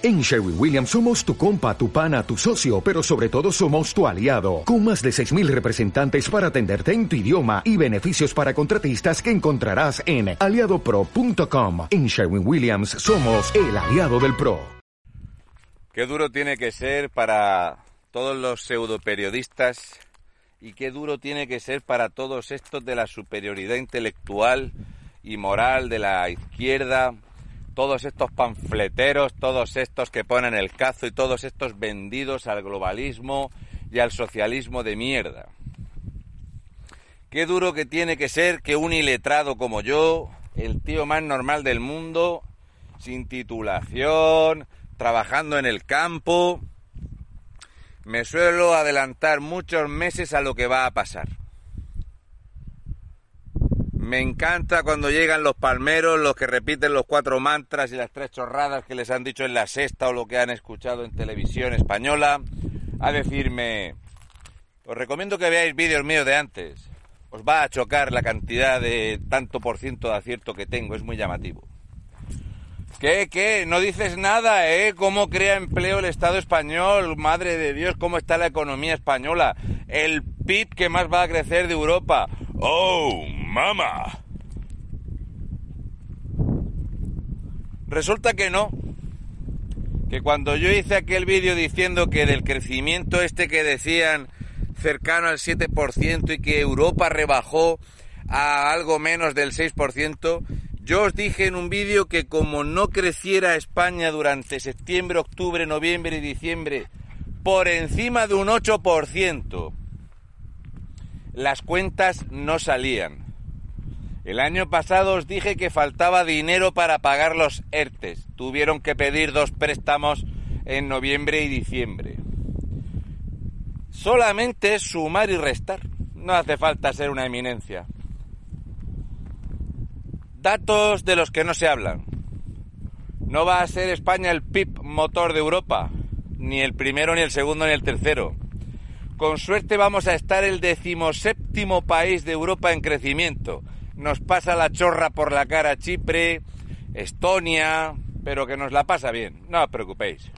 En Sherwin Williams somos tu compa, tu pana, tu socio, pero sobre todo somos tu aliado, con más de 6.000 representantes para atenderte en tu idioma y beneficios para contratistas que encontrarás en aliadopro.com. En Sherwin Williams somos el aliado del PRO. Qué duro tiene que ser para todos los pseudoperiodistas y qué duro tiene que ser para todos estos de la superioridad intelectual y moral de la izquierda todos estos panfleteros, todos estos que ponen el cazo y todos estos vendidos al globalismo y al socialismo de mierda. Qué duro que tiene que ser que un iletrado como yo, el tío más normal del mundo, sin titulación, trabajando en el campo, me suelo adelantar muchos meses a lo que va a pasar. Me encanta cuando llegan los palmeros, los que repiten los cuatro mantras y las tres chorradas que les han dicho en la sexta o lo que han escuchado en televisión española, a decirme, os recomiendo que veáis vídeos míos de antes. Os va a chocar la cantidad de tanto por ciento de acierto que tengo, es muy llamativo. ¿Qué, qué? No dices nada, ¿eh? ¿Cómo crea empleo el Estado español? Madre de Dios, ¿cómo está la economía española? El PIB que más va a crecer de Europa. ¡Oh, mamá! Resulta que no. Que cuando yo hice aquel vídeo diciendo que del crecimiento este que decían cercano al 7% y que Europa rebajó a algo menos del 6%, yo os dije en un vídeo que como no creciera España durante septiembre, octubre, noviembre y diciembre por encima de un 8%, las cuentas no salían. El año pasado os dije que faltaba dinero para pagar los ERTES. Tuvieron que pedir dos préstamos en noviembre y diciembre. Solamente sumar y restar. No hace falta ser una eminencia. Datos de los que no se hablan. No va a ser España el PIB motor de Europa, ni el primero, ni el segundo, ni el tercero. Con suerte vamos a estar el decimoséptimo país de Europa en crecimiento. Nos pasa la chorra por la cara Chipre, Estonia, pero que nos la pasa bien, no os preocupéis.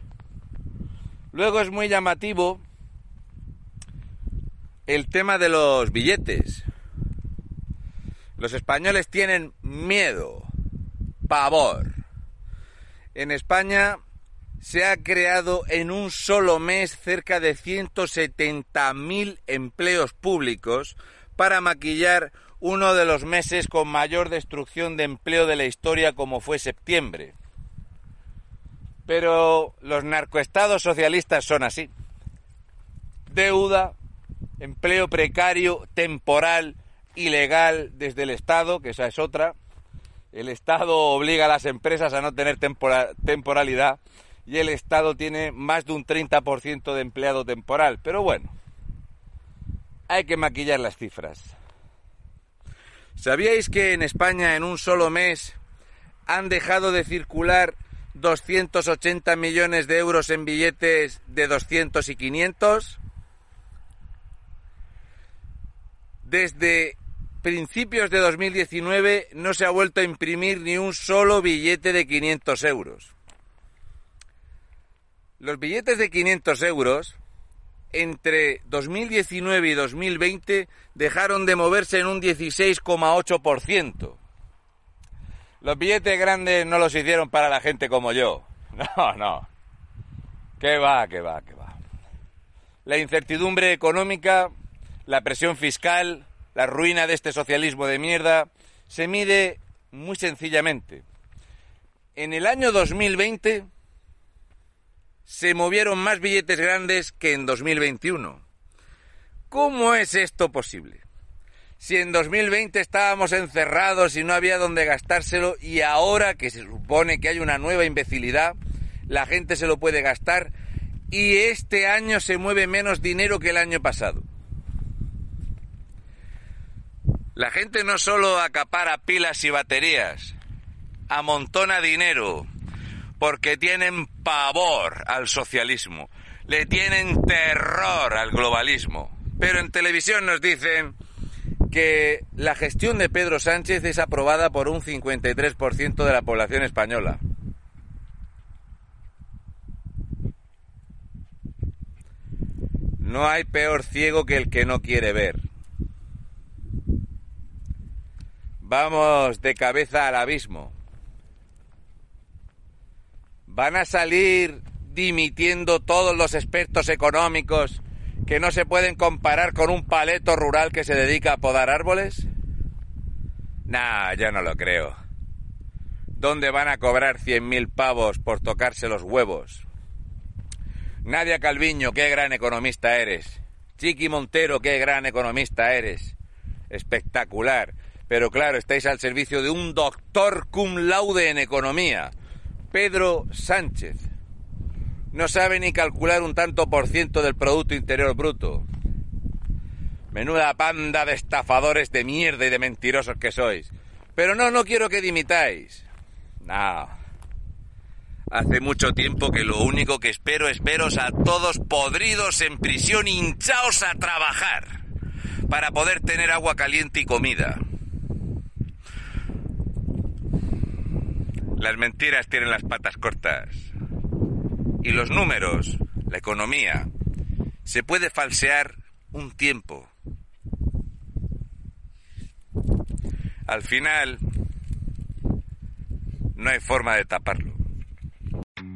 Luego es muy llamativo el tema de los billetes. Los españoles tienen miedo, pavor. En España se ha creado en un solo mes cerca de 170.000 empleos públicos para maquillar uno de los meses con mayor destrucción de empleo de la historia como fue septiembre. Pero los narcoestados socialistas son así. Deuda, empleo precario, temporal, ilegal desde el Estado, que esa es otra. El Estado obliga a las empresas a no tener temporalidad y el Estado tiene más de un 30% de empleado temporal. Pero bueno, hay que maquillar las cifras. ¿Sabíais que en España en un solo mes han dejado de circular 280 millones de euros en billetes de 200 y 500? Desde principios de 2019 no se ha vuelto a imprimir ni un solo billete de 500 euros. Los billetes de 500 euros entre 2019 y 2020 dejaron de moverse en un 16,8%. Los billetes grandes no los hicieron para la gente como yo. No, no. ¿Qué va, qué va, qué va? La incertidumbre económica, la presión fiscal, la ruina de este socialismo de mierda, se mide muy sencillamente. En el año 2020 se movieron más billetes grandes que en 2021. ¿Cómo es esto posible? Si en 2020 estábamos encerrados y no había dónde gastárselo y ahora que se supone que hay una nueva imbecilidad, la gente se lo puede gastar y este año se mueve menos dinero que el año pasado. La gente no solo acapara pilas y baterías, amontona dinero, porque tienen pavor al socialismo, le tienen terror al globalismo. Pero en televisión nos dicen que la gestión de Pedro Sánchez es aprobada por un 53% de la población española. No hay peor ciego que el que no quiere ver. Vamos de cabeza al abismo. Van a salir dimitiendo todos los expertos económicos que no se pueden comparar con un paleto rural que se dedica a podar árboles? Nah, yo no lo creo. ¿Dónde van a cobrar cien mil pavos por tocarse los huevos? Nadia Calviño, qué gran economista eres. Chiqui Montero, qué gran economista eres. Espectacular. Pero claro, estáis al servicio de un doctor cum laude en economía. Pedro Sánchez. No sabe ni calcular un tanto por ciento del Producto Interior Bruto. Menuda panda de estafadores de mierda y de mentirosos que sois. Pero no, no quiero que dimitáis. No. Hace mucho tiempo que lo único que espero es veros a todos podridos en prisión, hinchaos a trabajar, para poder tener agua caliente y comida. Las mentiras tienen las patas cortas. Y los números, la economía, se puede falsear un tiempo. Al final, no hay forma de taparlo.